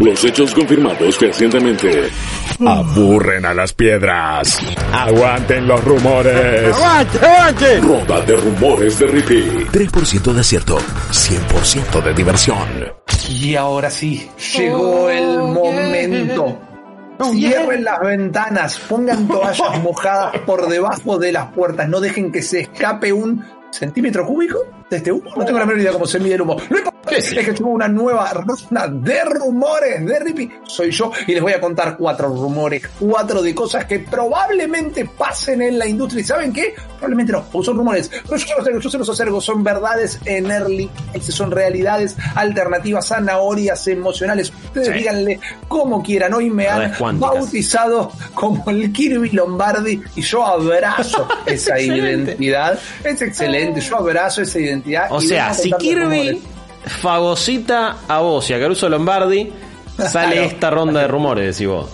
Los hechos confirmados recientemente aburren a las piedras. Aguanten los rumores. ¡Aguante, aguante! Ronda de rumores de Rippy. 3% de acierto, 100% de diversión. Y ahora sí, llegó el momento. Cierren las ventanas, pongan toallas mojadas por debajo de las puertas, no dejen que se escape un centímetro cúbico de este humo. No tengo la menor idea cómo se mide el humo. Lo es que tengo una nueva ronda de rumores de Rippy. Soy yo y les voy a contar cuatro rumores, cuatro de cosas que probablemente pasen en la industria. ¿Y saben qué? Probablemente no, porque son rumores. Pero yo, los yo se los acerco, son verdades en early, son realidades alternativas, zanahorias emocionales. Ustedes díganle como quieran. Hoy me han bautizado como el Kirby Lombardi y yo abrazo esa identidad. Es excelente, yo abrazo esa identidad. O sea, si Kirby fagocita a vos y a Caruso Lombardi, sale Claro. esta ronda de rumores, decís vos.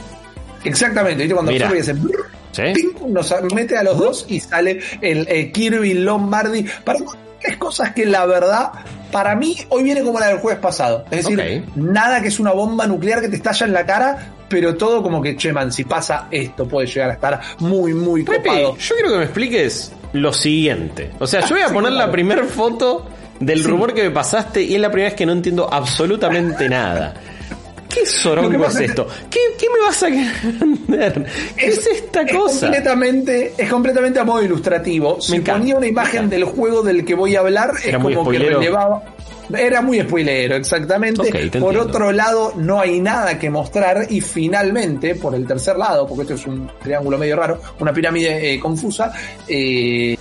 Exactamente, ¿viste? Cuando Mira. Kirby hace brrr, ¿Sí? ping, nos mete a los dos y sale el eh, Kirby Lombardi para es cosas que la verdad para mí hoy viene como la del jueves pasado es decir nada que es una bomba nuclear que te estalla en la cara pero todo como que che man si pasa esto puede llegar a estar muy muy Pepe, copado yo quiero que me expliques lo siguiente. O sea, yo voy a Sí, poner la primera foto del rumor que me pasaste y es la primera vez que no entiendo absolutamente nada. ¿Qué sorongo es es- esto? ¿Qué, qué me vas a vender? ¿Qué es, esta es cosa? completamente es completamente a modo ilustrativo si encanta, ponía una me imagen del juego del que voy a hablar es Era muy como que relevaba era muy spoilero, exactamente. Por otro lado, no hay nada que mostrar y finalmente, por el tercer lado, porque esto es un triángulo medio raro, una pirámide eh, confusa, eh,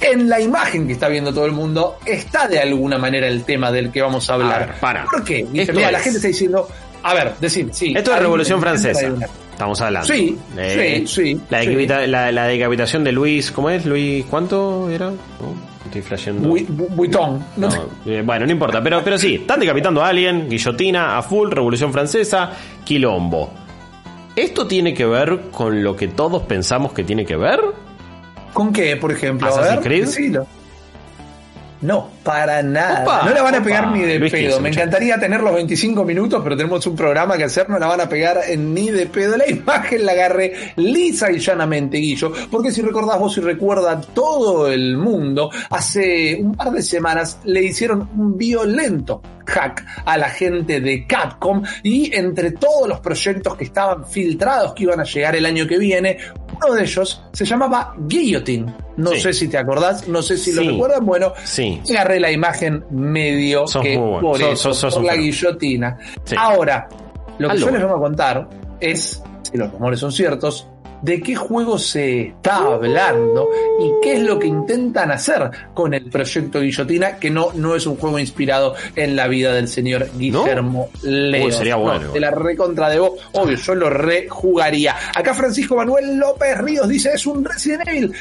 en la imagen que está viendo todo el mundo está de alguna manera el tema del que vamos a hablar. A ver, para. ¿Por qué? Dice, Esto mira, la gente está diciendo, a ver, decir, sí. Esto es Revolución Francesa. una- Estamos hablando. Sí, sí, sí, La, sí. decapita- la- la decapitación de Luis, ¿cómo es? Luis, ¿cuánto era? No, estoy flasheando. Bui- bu- Buitón. No No, eh, bueno, no importa, pero, pero sí, están decapitando a alguien, guillotina, a full, Revolución Francesa, quilombo. ¿Esto tiene que ver con lo que todos pensamos que tiene que ver? ¿Con qué, por ejemplo? A ¿Assassin's ver, Creed? decilo. No, para nada. Opa, no la van a opa. pegar ni de Luis pedo. Me encantaría tener los 25 minutos, pero tenemos un programa que hacer, no la van a pegar en ni de pedo. La imagen la agarré lisa y llanamente, Guillo, porque si recordás vos y recuerda todo el mundo, hace un par de semanas le hicieron un violento hack a la gente de Capcom y entre todos los proyectos que estaban filtrados que iban a llegar el año que viene, uno de ellos se llamaba Guillotine. No Sí. sé si te acordás, no sé si lo recuerdan. Bueno, Sí. agarré la imagen medio Sos que bueno. por, Sos- eso, sos- por la guillotina. Ahora, lo que yo les vengo a contar es, si los rumores son ciertos, de qué juego se está hablando y qué es lo que intentan hacer con el proyecto Guillotina, que no, no es un juego inspirado en la vida del señor Guillermo Leo. Uy, sería bueno. No, de la recontra de vos. Obvio, yo lo rejugaría. Acá Francisco Manuel López Ríos dice, es un Resident Evil.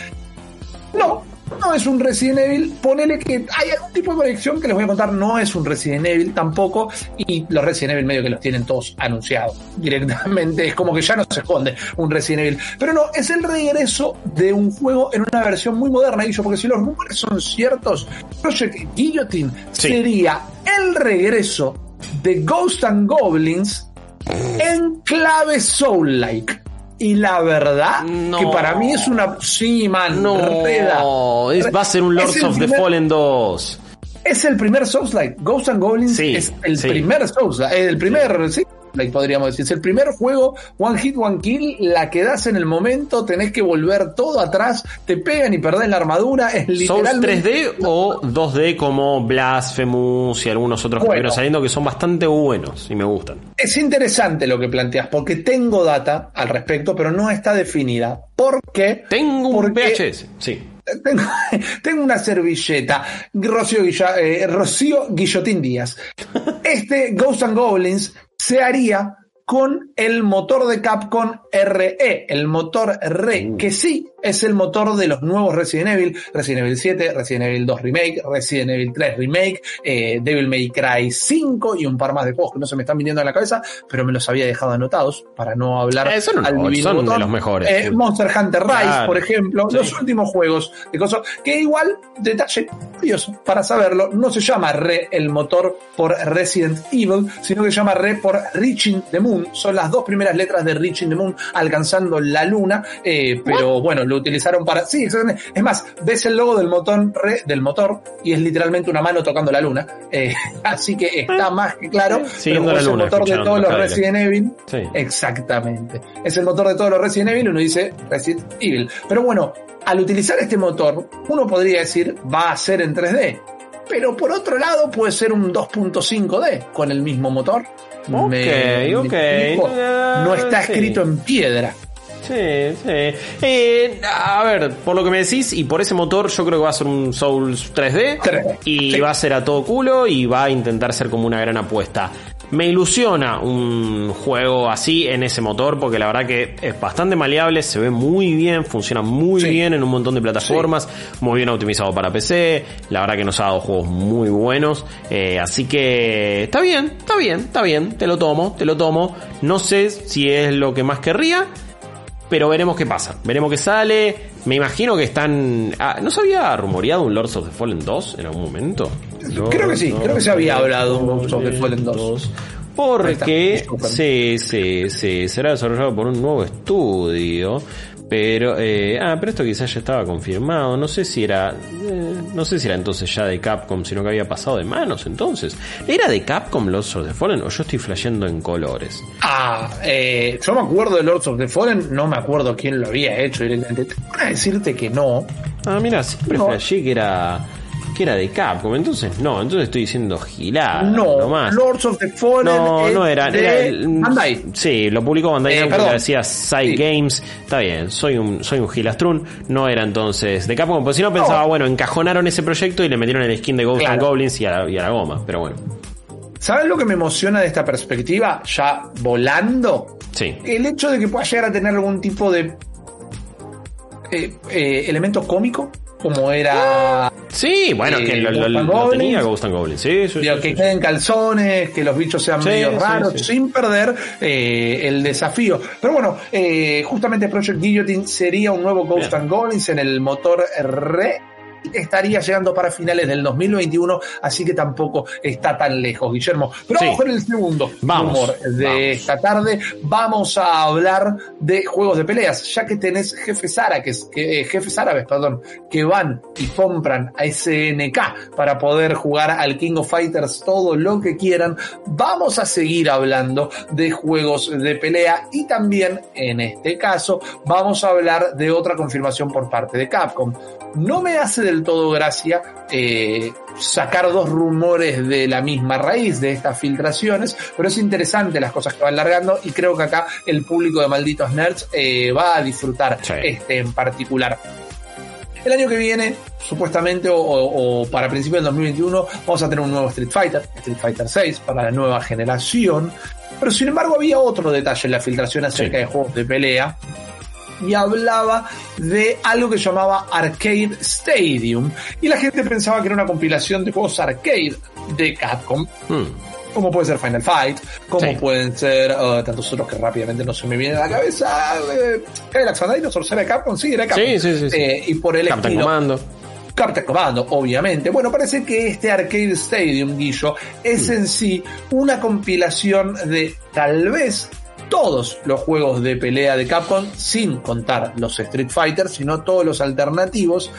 No, no es un Resident Evil. Ponele que hay algún tipo de conexión que les voy a contar. No es un Resident Evil tampoco. Y los Resident Evil medio que los tienen todos anunciados directamente. Es como que ya no se esconde un Resident Evil. Pero no, es el regreso de un juego en una versión muy moderna. Y yo, porque si los rumores son ciertos, Project Guillotine Sí. sería el regreso de Ghost and Goblins en clave Soul-like. Y la verdad, No. que para mí es una. Sí, man. No, reda. es- va a ser un Lords of the Fallen 2. Es el primer Souls-like. Ghosts and Goblins Sí, es el sí. primer Souls-like. El primer, sí. Podríamos decir. Es el primer juego, One Hit, One Kill, la que das en el momento, tenés que volver todo atrás, te pegan y perdés la armadura. Es ¿Souls literalmente. 3D o 2D como Blasphemous y algunos otros que Bueno. estuvieron saliendo que son bastante buenos y me gustan? Es interesante lo que planteas, porque tengo data al respecto, pero no está definida. ¿Por qué? Tengo un Porque- VHS, sí. Tengo, una servilleta. Rocío, eh, Rocío Guillotín Díaz. Este Ghosts and Goblins se haría con el motor de Capcom RE, el motor RE, que sí es el motor de los nuevos Resident Evil, Resident Evil 7, Resident Evil 2 Remake, Resident Evil 3 Remake, eh, Devil May Cry 5 y un par más de juegos que no se me están viniendo a la cabeza, pero me los había dejado anotados para no hablar Eh, son al divino son de los mejores. Eh, Monster Hunter Rise, Claro. por ejemplo, Sí. los últimos juegos de cosas que igual, detalle curioso, para saberlo, no se llama Re el motor por Resident Evil, sino que se llama Re por Reaching the Moon. Son las dos primeras letras de Reaching the Moon, alcanzando la luna, eh, pero bueno, lo utilizaron para... Sí, exactamente. es más, ves el logo del motor, Re, del motor y es literalmente una mano tocando la luna, eh, así que está más que claro. Siguiendo pero es el motor de todos los. Resident Evil. Sí. Exactamente. Es el motor de todos los Resident Evil, uno dice Resident Evil. Pero bueno, al utilizar este motor, uno podría decir va a ser en 3D. Pero por otro lado puede ser un 2.5D con el mismo motor. Ok, ok. explico? No está Sí. escrito en piedra. Sí, sí. Eh, a ver, por lo que me decís, y por ese motor, yo creo que va a ser un Souls 3D. 3D, Y sí. va a ser a todo culo y va a intentar ser como una gran apuesta. Me ilusiona un juego así en ese motor porque la verdad que es bastante maleable, se ve muy bien, funciona muy Sí. bien en un montón de plataformas, muy bien optimizado para PC, la verdad que nos ha dado juegos muy buenos, eh, así que está bien, está bien, está bien, te lo tomo, te lo tomo, no sé si es lo que más querría, pero veremos qué pasa. Veremos qué sale. Me imagino que están. Ah, ¿No se había rumoreado un Lords of the Fallen 2 en algún momento? Creo que sí, creo que se había hablado de Lords of the Fallen 2. Porque sí, sí, sí, será desarrollado por un nuevo estudio. Pero, eh, ah, pero esto quizás ya estaba confirmado. No sé si era, eh, no sé si era entonces ya de Capcom, sino que había pasado de manos entonces. ¿Era de Capcom Lords of the Fallen o yo estoy flasheando en colores? Ah, eh, yo me acuerdo de Lords of the Fallen, no me acuerdo quién lo había hecho directamente. Tengo que decirte que no. Ah, mira, siempre No. flashé que era que era de Capcom, entonces no, entonces estoy diciendo gilada, no, nomás. Lords of the Fallen. No, no era, de era el- Bandai. Sí, lo publicó Bandai Eh, Namco, perdón. que decía Side Sí. Games. Está bien, soy un soy un gilastrún, no era entonces de Capcom, porque si no pensaba, bueno, encajonaron ese proyecto y le metieron el skin de Ghosts and. Goblins y a, la, y a la goma, pero bueno. ¿Sabes lo que me emociona de esta perspectiva? Ya volando. Sí. El hecho de que pueda llegar a tener algún tipo de eh, eh, elemento cómico, como era Sí, bueno, Eh, que lo, lo- Ghosts and lo Goblins. tenía Ghost and Goblins. Sí, sí, digo, sí, que queden calzones, que los bichos sean medio raros, sin perder eh, el desafío. Pero bueno, eh, justamente Project Guillotine sería un nuevo Ghost Bien. and Goblins en el motor R. Estaría llegando para finales del 2021, así que tampoco está tan lejos, Guillermo. Pero Sí. vamos con el segundo Vamos, rumor de vamos. esta tarde. Vamos a hablar de juegos de peleas, ya que tenés jefes árabes, que, eh, jefes árabes, perdón, que van y compran a SNK para poder jugar al King of Fighters todo lo que quieran. Vamos a seguir hablando de juegos de pelea y también, en este caso, vamos a hablar de otra confirmación por parte de Capcom. No me hace del todo gracia eh, sacar dos rumores de la misma raíz de estas filtraciones, pero es interesante las cosas que van largando y creo que acá el público de Malditos Nerds eh, va a disfrutar Sí. este en particular. El año que viene, supuestamente, o, o- o para principios del 2021, vamos a tener un nuevo Street Fighter, Street Fighter 6, para la nueva generación. Pero sin embargo había otro detalle en la filtración acerca Sí. de juegos de pelea y hablaba de algo que llamaba Arcade Stadium. Y la gente pensaba que era una compilación de juegos arcade de Capcom, Hmm. como puede ser Final Fight, como Sí. pueden ser uh, tantos otros que rápidamente no se me vienen a la cabeza. Eh, Cadillacs and Dinosaurs era de Capcom, sí, era de Capcom. Sí, sí, sí, sí. Eh, y por el Captain estilo. Captain Commando, obviamente. Bueno, parece que este Arcade Stadium, Guillo, es en sí una compilación de tal vez todos los juegos de pelea de Capcom, sin contar los Street Fighter, sino todos los alternativos.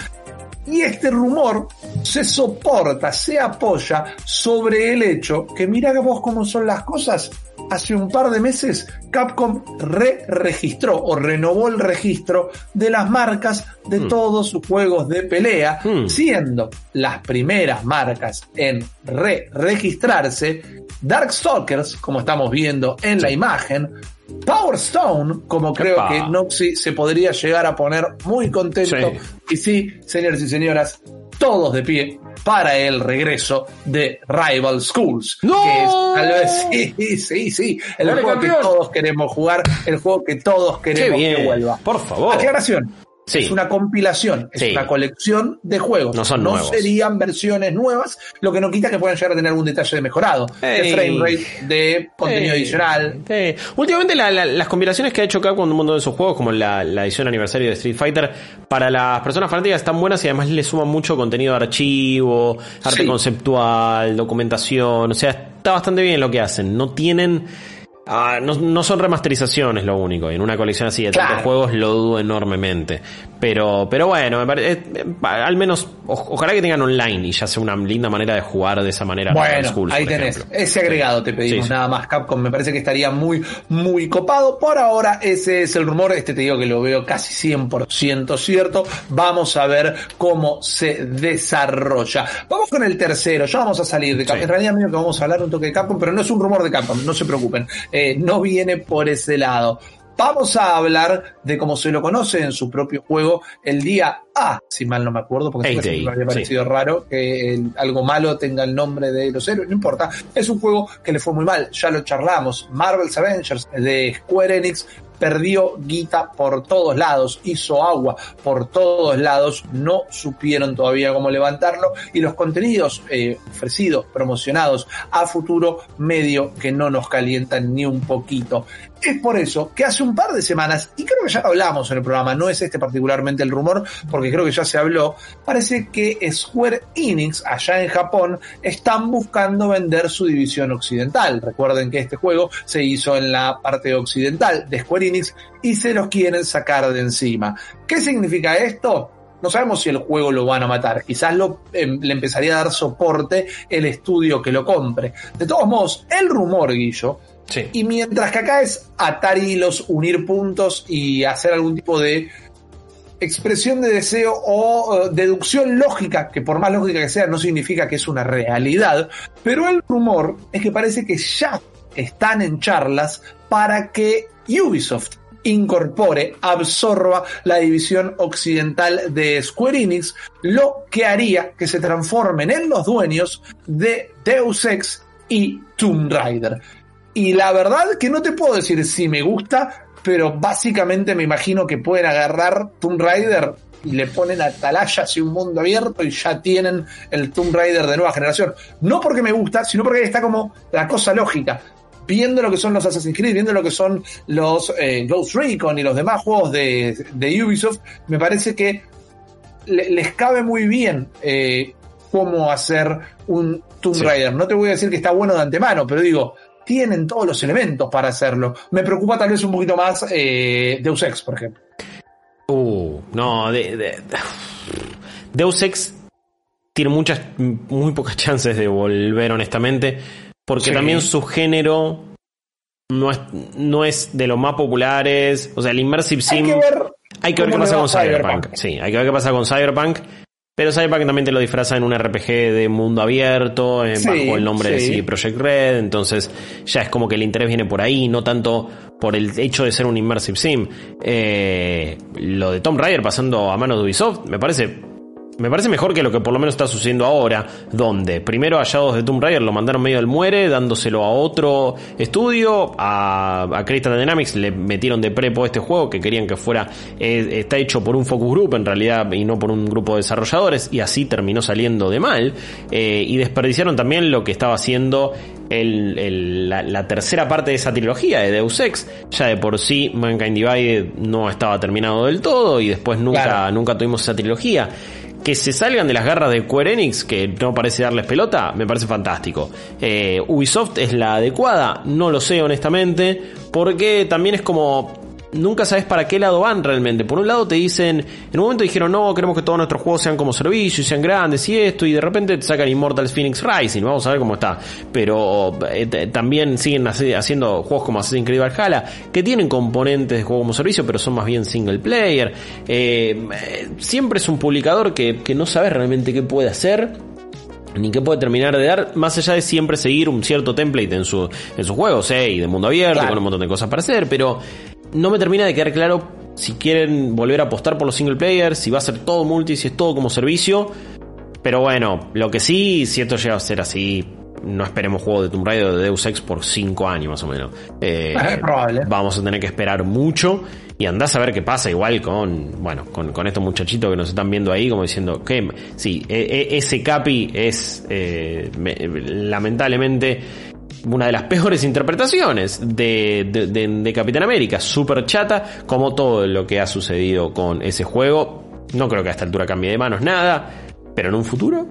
Y este rumor se soporta, se apoya sobre el hecho que mira vos cómo son las cosas. Hace un par de meses Capcom re-registró o renovó el registro de las marcas de Hmm. todos sus juegos de pelea, Hmm. siendo las primeras marcas en re-registrarse Darkstalkers, como estamos viendo en la imagen, Power Stone, como creo Epa. que Noxy se podría llegar a poner muy contento. Sí. Y sí, señores y señoras, todos de pie, para el regreso de Rival Schools. ¡No! Que es, tal vez, sí, sí, sí, el juego campeón. que todos queremos jugar, el juego que todos queremos bien. que vuelva. Por favor. Aclaración. Sí. Es una compilación, es Sí. una colección de juegos. No son nuevos. serían versiones nuevas, lo que no quita que puedan llegar a tener algún detalle de mejorado, Ey. de frame rate, de contenido Eh, adicional. Últimamente la- la- las compilaciones que ha hecho Capcom con un montón de esos juegos, como la, la edición aniversario de Street Fighter, para las personas fanáticas están buenas y además le suman mucho contenido de archivo, arte Sí. conceptual, documentación. O sea, está bastante bien lo que hacen. No tienen. Ah, no, no son remasterizaciones lo único. Y en una colección así de tantos Claro. juegos lo dudo enormemente. Pero, pero bueno, me parece, eh, eh, al menos, o- ojalá que tengan online y ya sea una linda manera de jugar de esa manera. Bueno, Schools, ahí tenés. ejemplo. Ese agregado te pedimos Sí, sí. nada más, Capcom. Me parece que estaría muy, muy copado. Por ahora, ese es el rumor. Este te digo que lo veo casi 100% cierto. Vamos a ver cómo se desarrolla. Vamos con el tercero. Ya vamos a salir de Capcom. En realidad, medio que vamos a hablar un toque de Capcom, pero no es un rumor de Capcom. No se preocupen. Eh, no viene por ese lado. Vamos a hablar de cómo se lo conoce en su propio juego el día A, si mal no me acuerdo, porque siempre me había sí. parecido raro que el- algo malo tenga el nombre de los héroes, no importa. Es un juego que le fue muy mal, ya lo charlamos. Marvel's Avengers de Square Enix perdió guita por todos lados, hizo agua por todos lados, no supieron todavía cómo levantarlo y los contenidos eh, ofrecidos, promocionados a futuro, medio que no nos calientan ni un poquito. Es por eso que hace un par de semanas, y creo que ya hablamos en el programa, no es este particularmente el rumor, porque creo que ya se habló, parece que Square Enix, allá en Japón, están buscando vender su división occidental. Recuerden que este juego se hizo en la parte occidental de Square Enix y se los quieren sacar de encima. ¿Qué significa esto? No sabemos si el juego lo van a matar. Quizás lo, em, le empezaría a dar soporte el estudio que lo compre. De todos modos, el rumor, Guillo, Y mientras que acá es atar hilos, unir puntos y hacer algún tipo de expresión de deseo o eh, deducción lógica, que por más lógica que sea no significa que es una realidad, pero el rumor es que parece que ya están en charlas para que Ubisoft incorpore, absorba la división occidental de Square Enix, lo que haría que se transformen en los dueños de Deus Ex y Tomb Raider. Y la verdad que no te puedo decir si me gusta, pero básicamente me imagino que pueden agarrar Tomb Raider y le ponen atalayas y un mundo abierto y ya tienen el Tomb Raider de nueva generación. No porque me gusta, sino porque ahí está como la cosa lógica. Viendo lo que son los Assassin's Creed, viendo lo que son los eh, Ghost Recon y los demás juegos de, de Ubisoft, me parece que le- les cabe muy bien eh, cómo hacer un Tomb Sí. Raider. No te voy a decir que está bueno de antemano, pero digo, tienen todos los elementos para hacerlo. Me preocupa tal vez un poquito más eh, Deus Ex, por ejemplo. Uh, no, de, de- Deus Ex tiene muchas, muy pocas chances de volver, honestamente, porque Sí. también su género no es, no es de los más populares. O sea, el Immersive Sim. Hay que ver, hay que ver qué pasa con Cyberpunk. Sí, hay que ver qué pasa con Cyberpunk. Pero Cyberpunk también te lo disfraza en un RPG de mundo abierto, eh, Sí, bajo el nombre de. CD Projekt Red, entonces ya es como que el interés viene por ahí, no tanto por el hecho de ser un immersive sim. Eh, lo de Tomb Raider pasando a manos de Ubisoft me parece me parece mejor que lo que por lo menos está sucediendo ahora, donde primero Hallados de Tomb Raider lo mandaron medio al muere, dándoselo a otro estudio, a, a Crystal Dynamics le metieron de prepo este juego que querían que fuera, eh, está hecho por un focus group en realidad y no por un grupo de desarrolladores, y así terminó saliendo de mal, eh, y desperdiciaron también lo que estaba haciendo el- el- la, la tercera parte de esa trilogía de Deus Ex, ya de por sí Mankind Divided no estaba terminado del todo y después nunca, Claro. nunca tuvimos esa trilogía. Que se salgan de las garras de Square que no parece darles pelota, me parece fantástico. Eh, Ubisoft es la adecuada, no lo sé honestamente, porque también es como nunca sabes para qué lado van realmente. Por un lado te dicen, en un momento dijeron, no, queremos que todos nuestros juegos sean como servicio y sean grandes y esto, y de repente te sacan Immortal Phoenix Rising, vamos a ver cómo está. Pero eh, también siguen hace- haciendo juegos como Assassin's Creed Valhalla, que tienen componentes de juego como servicio, pero son más bien single player. Eh, eh, siempre es un publicador que, que no sabes realmente qué puede hacer ni qué puede terminar de dar, más allá de siempre seguir un cierto template en, su, en sus juegos, ¿eh? y de mundo abierto, Claro. con un montón de cosas para hacer, pero no me termina de quedar claro si quieren volver a apostar por los single players, si va a ser todo multi, si es todo como servicio, Pero bueno, lo que sí, si esto llega a ser así, no esperemos juego de Tomb Raider o de Deus Ex por 5 años más o menos. Eh, Es probable. Vamos a tener que esperar mucho y andás a ver qué pasa igual con, bueno, con, con estos muchachitos que nos están viendo ahí como diciendo que sí, e- e- ese Capi es eh, me- lamentablemente una de las peores interpretaciones de, de, de- de Capitán América, súper chata, como todo lo que ha sucedido con ese juego. No creo que a esta altura cambie de manos nada, pero en un futuro,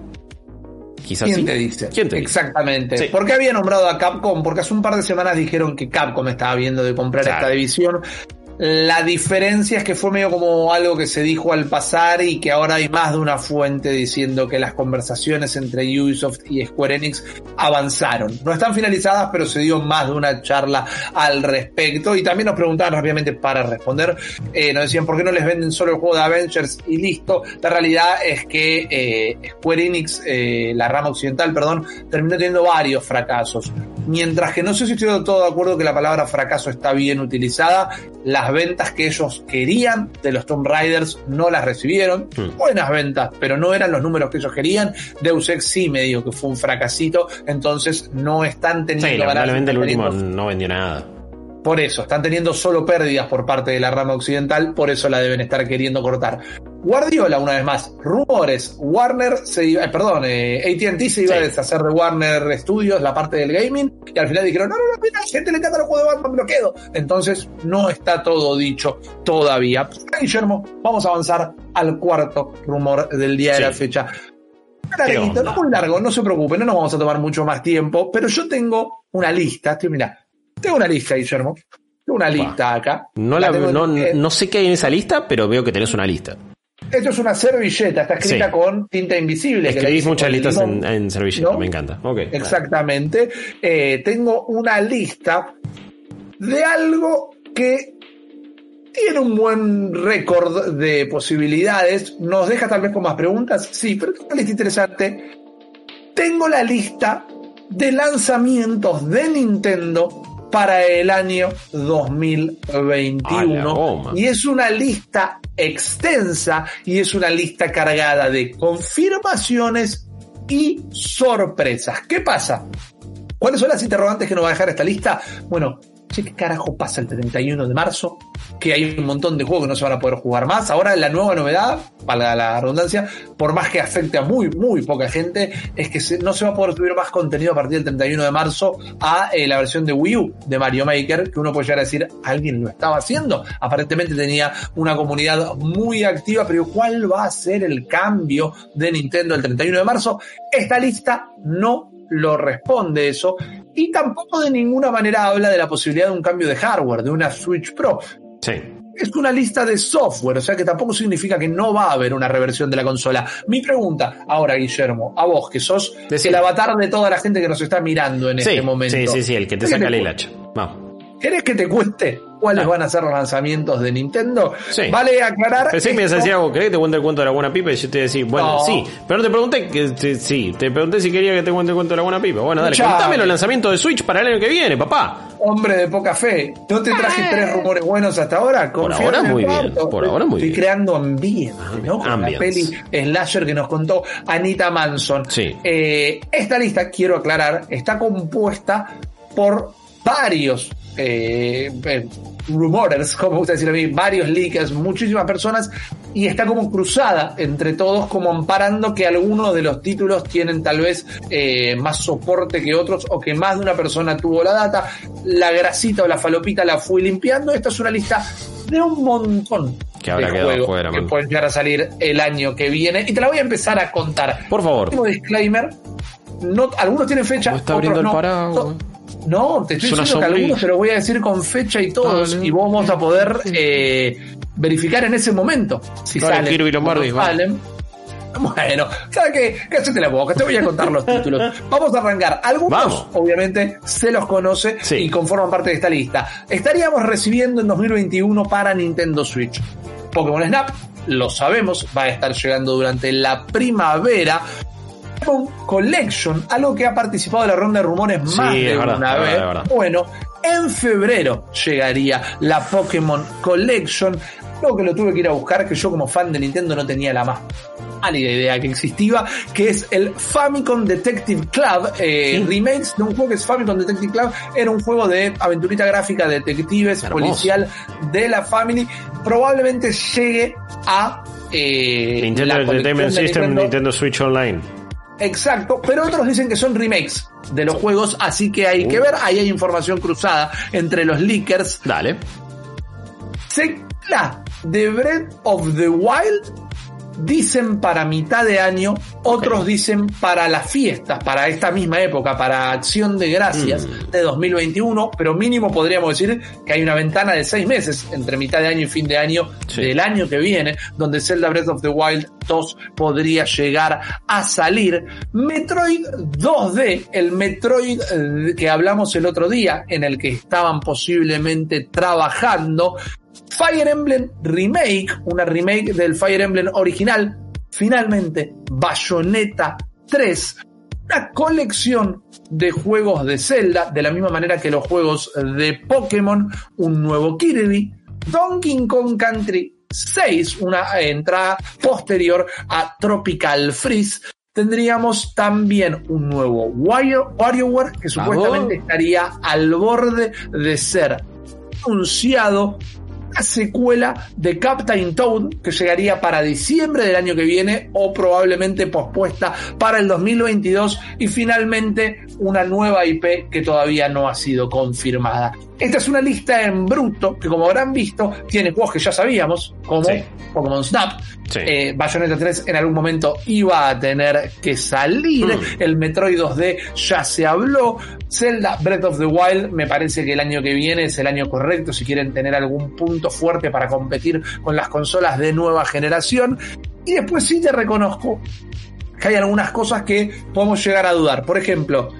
quizás ¿Quién sí. te dice? ¿Quién te dice? Exactamente. Sí. ¿Por qué había nombrado a Capcom? Porque hace un par de semanas dijeron que Capcom estaba viendo de comprar Claro. esta división. La diferencia es que fue medio como algo que se dijo al pasar y que ahora hay más de una fuente diciendo que las conversaciones entre Ubisoft y Square Enix avanzaron. No están finalizadas, pero se dio más de una charla al respecto. Y también nos preguntaban rápidamente para responder, eh, nos decían por qué no les venden solo el juego de Avengers y listo. La realidad es que eh, Square Enix, eh, la rama occidental, perdón, terminó teniendo varios fracasos. Mientras que no sé si estoy del todo de acuerdo que la palabra fracaso está bien utilizada, las ventas que ellos querían de los Tomb Raiders no las recibieron. Buenas ventas, pero no eran los números que ellos querían. Deus Ex sí me dijo que fue un fracasito, entonces no están teniendo Sí, lamentablemente el último no vendió nada. por eso, están teniendo solo pérdidas por parte de la rama occidental, por eso la deben estar queriendo cortar. Guardiola, una vez más, rumores, Warner se iba, eh, perdón, eh, AT&T se iba Sí. a deshacer de Warner Studios, la parte del gaming, y al final dijeron, no, no, no, mira, la gente le encanta los juegos de Batman, me lo quedo. Entonces, no está todo dicho todavía. Guillermo, vamos a avanzar al cuarto rumor del día de Sí. la fecha. ¿Qué Larguito, no muy largo, no se preocupe, no nos vamos a tomar mucho más tiempo, pero yo tengo una lista, tío, mira, tengo una lista, Guillermo. Tengo una lista acá. No, la, tengo no, no sé qué hay en esa lista, pero veo que tenés una lista. Esto es una servilleta, está escrita Sí. con tinta invisible. Escribís muchas listas en, servilleta, ¿No? me encanta. Exactamente. Eh, tengo una lista de algo que tiene un buen récord de posibilidades. Nos deja tal vez con más preguntas. Sí, pero es una lista interesante. Tengo la lista de lanzamientos de Nintendo para el año 2021. A la goma. Y es una lista extensa y es una lista cargada de confirmaciones y sorpresas. ¿Qué pasa? ¿Cuáles son las interrogantes que nos va a dejar esta lista? Bueno, che, ¿qué carajo pasa el 31 de marzo? Que hay un montón de juegos que no se van a poder jugar más. Ahora la nueva novedad, valga la redundancia, por más que afecte a muy, muy poca gente, es que no se va a poder subir más contenido a partir del 31 de marzo a eh, la versión de Wii U de Mario Maker, que uno puede llegar a decir, alguien lo estaba haciendo. Aparentemente tenía una comunidad muy activa, pero ¿cuál va a ser el cambio de Nintendo el 31 de marzo? Esta lista no lo responde eso y tampoco de ninguna manera habla de la posibilidad de un cambio de hardware, de una Switch Pro. Sí. Es una lista de software, o sea que tampoco significa que no va a haber una reversión de la consola. Mi pregunta ahora, Guillermo, a vos que sos el avatar de toda la gente que nos está mirando en Sí, este momento. sí, sí, sí, el que te ¿Querés saca el hacha. Vamos. ¿Querés que te cuente cuáles Ah. van a ser los lanzamientos de Nintendo? Sí. Vale aclarar. Pensé que me ibas a esto- decir algo, ¿querés que te cuente el cuento de la buena pipa? Y yo te iba a decir, bueno, No. sí. Pero no te pregunté que te- sí, te pregunté si quería que te cuente el cuento de la buena pipa. Bueno, dale, Escuchame. contame los lanzamientos de Switch para el año que viene, papá. Hombre de poca fe. ¿No te traje tres rumores buenos hasta ahora? Confía Ah. ahora muy bien, por ahora muy Estoy bien. creando ambiente, ¿no? Con la peli slasher que nos contó Anita Manson. Sí. Eh, esta lista, quiero aclarar, está compuesta por varios eh, eh, rumores, como gusta decir a mí, varios leakers, muchísimas personas, y está como cruzada entre todos, como amparando que algunos de los títulos tienen tal vez eh, más soporte que otros, o que más de una persona tuvo la data, la grasita o la falopita la fui limpiando. Esta es una lista de un montón Que habrá quedado fuera, que pueden llegar a salir el año que viene, y te la voy a empezar a contar. Por favor. Último disclaimer. No, algunos tienen fecha. ¿Cómo está otros abriendo el no. paraguas? No, te estoy diciendo que algunos te lo voy a decir con fecha y todos, Dale. y vos vamos a poder eh, verificar en ese momento si Dale, salen. Lombardi, no. Bueno, ¿sabes qué? Cállate la boca, te voy a contar los títulos. Vamos a arrancar. Algunos, Vamos. obviamente, se los conoce Sí. y conforman parte de esta lista. Estaríamos recibiendo en 2021 para Nintendo Switch. Pokémon Snap, lo sabemos, va a estar llegando durante la primavera. Pokémon Collection, algo que ha participado de la ronda de rumores Sí, más de verdad, una vez. verdad. Bueno, En febrero llegaría la Pokémon Collection, Luego que lo tuve que ir a buscar, que yo como fan de Nintendo no tenía la más pálida idea que existía, que es el Famicom Detective Club, eh, remakes de un juego que es Famicom Detective Club, era un juego de aventurita gráfica, de detectives, policial de la Family, probablemente llegue a eh, Nintendo Entertainment System, Nintendo. Switch Online. Exacto, pero otros dicen que son remakes de los juegos, así que hay que uh. ver, ahí hay información cruzada entre los leakers. Dale. Se The Breath of the Wild dicen para mitad de año, otros dicen para las fiestas, para esta misma época, para Acción de Gracias mm. de 2021, pero mínimo podríamos decir que hay una ventana de seis meses entre mitad de año y fin de año del año que viene, donde Zelda Breath of the Wild 2 podría llegar a salir. Metroid 2D, el Metroid eh, que hablamos el otro día, en el que estaban posiblemente trabajando, Fire Emblem Remake, una remake del Fire Emblem original, finalmente Bayonetta 3, una colección de juegos de Zelda, de la misma manera que los juegos de Pokémon, un nuevo Kirby, Donkey Kong Country 6, una entrada posterior a Tropical Freeze. Tendríamos también un nuevo WarioWare que supuestamente estaría al borde de ser anunciado secuela de Captain Toad que llegaría para diciembre del año que viene o probablemente pospuesta para el 2022 y finalmente una nueva IP que todavía no ha sido confirmada. Esta es una lista en bruto que como habrán visto tiene juegos que ya sabíamos como Pokémon Snap, eh, Bayonetta 3 en algún momento iba a tener que salir, hmm. el Metroid 2D ya se habló, Zelda Breath of the Wild me parece que el año que viene es el año correcto si quieren tener algún punto fuerte para competir con las consolas de nueva generación. Y después sí te reconozco que hay algunas cosas que podemos llegar a dudar. Por ejemplo,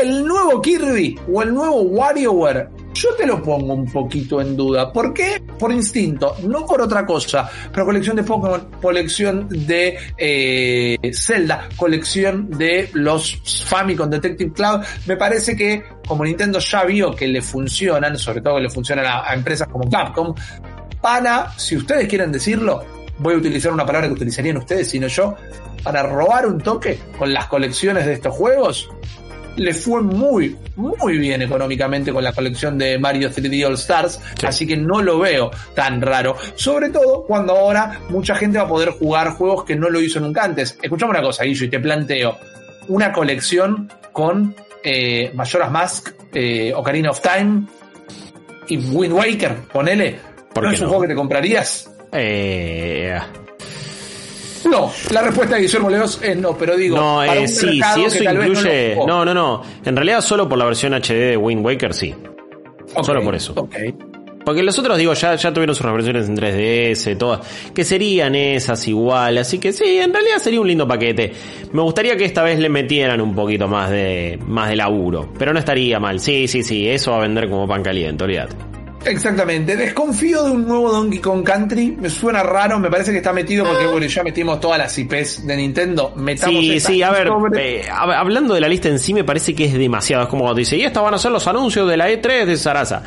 el nuevo Kirby o el nuevo WarioWare yo te lo pongo un poquito en duda. ¿Por qué? Por instinto, no por otra cosa. Pero colección de Pokémon, colección de eh, Zelda, colección de los Famicom Detective Cloud. Me parece que como Nintendo ya vio que le funcionan, sobre todo que le funcionan a, empresas como Capcom, para, si ustedes quieren decirlo, voy a utilizar una palabra que utilizarían ustedes, sino yo, para robar un toque con las colecciones de estos juegos, le fue muy, muy bien económicamente con la colección de Mario 3D All Stars, así que no lo veo tan raro. Sobre todo cuando ahora mucha gente va a poder jugar juegos que no lo hizo nunca antes. Escuchame una cosa, Guillo, y te planteo una colección con eh, Majora's Mask, eh, Ocarina of Time y Wind Waker, ponele. ¿No es un juego que te comprarías? Eh, no, la respuesta de Guillermo Leos es no, pero digo. No, eh, sí, si eso incluye. No, no, no, En realidad, solo por la versión HD de Wind Waker, sí. solo por eso. Porque los otros, digo, ya, ya tuvieron sus reversiones en 3DS, todas, que serían esas igual, así que sí, en realidad sería un lindo paquete. Me gustaría que esta vez le metieran un poquito más de, más de laburo, pero no estaría mal. Sí, sí, sí, eso va a vender como pan caliente, olvídate. Exactamente, desconfío de un nuevo Donkey Kong Country, me suena raro, me parece que está metido porque bueno, ya metimos todas las IPs de Nintendo, metamos Sí, sí, a ver, eh, hablando de la lista en sí me parece que es demasiado, es como cuando dice, y estas van a ser los anuncios de la E3 de Sarasa.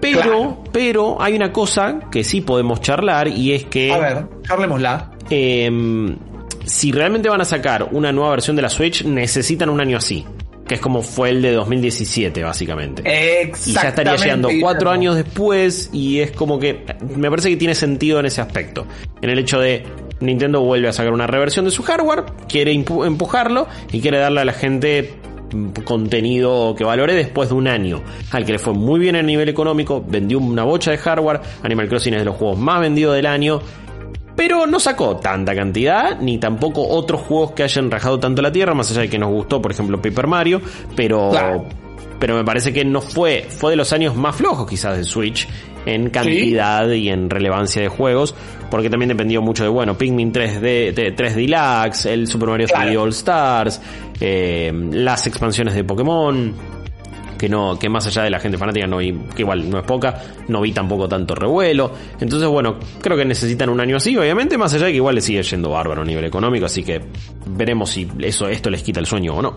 Pero, pero hay una cosa que sí podemos charlar y es que... A ver, charlémosla. Eh, si realmente van a sacar una nueva versión de la Switch, necesitan un año así que es como fue el de 2017, básicamente. Y ya estaría llegando cuatro años después y es como que me parece que tiene sentido en ese aspecto. En el hecho de Nintendo vuelve a sacar una reversión de su hardware, quiere empujarlo y quiere darle a la gente contenido que valore después de un año, al que le fue muy bien a nivel económico, vendió una bocha de hardware, Animal Crossing es de los juegos más vendidos del año, pero no sacó tanta cantidad, ni tampoco otros juegos que hayan rajado tanto la tierra, más allá de que nos gustó, por ejemplo, Paper Mario, pero, pero me parece que no fue, fue de los años más flojos quizás de Switch en cantidad y en relevancia de juegos, porque también dependió mucho de, bueno, Pikmin 3D, 3 Deluxe, el Super Mario 3D All Stars, eh, las expansiones de Pokémon, que no, que más allá de la gente fanática no vi, que igual no es poca, no vi tampoco tanto revuelo. Entonces, bueno, creo que necesitan un año así, obviamente, más allá de que igual le sigue yendo bárbaro a nivel económico, así que veremos si eso, esto les quita el sueño o no.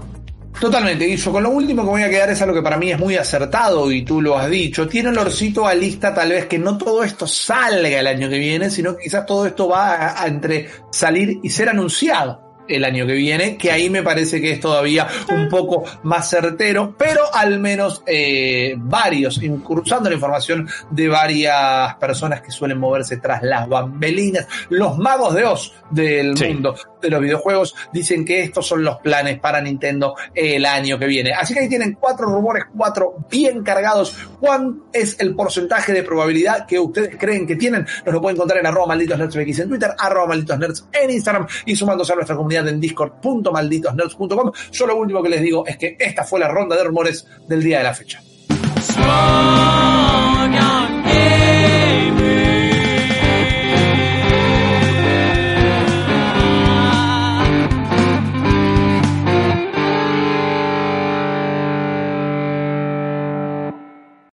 Totalmente, Guillo. Con lo último que voy a quedar es algo que para mí es muy acertado y tú lo has dicho. Tiene olorcito a lista tal vez que no todo esto salga el año que viene, sino que quizás todo esto va a entre salir y ser anunciado el año que viene, que ahí me parece que es todavía un poco más certero, pero al menos eh, varios, cruzando la información de varias personas que suelen moverse tras las bambelinas, los magos de Oz del mundo de los videojuegos, dicen que estos son los planes para Nintendo el año que viene. Así que ahí tienen cuatro rumores, cuatro bien cargados. ¿Cuál es el porcentaje de probabilidad que ustedes creen que tienen? Nos lo pueden encontrar en arroba malditos nerds en Twitter, arroba malditos nerds en Instagram y sumándose a nuestra comunidad en discord.malditosnerds.com. Yo lo último que les digo es que esta fue la ronda de rumores del día de la fecha.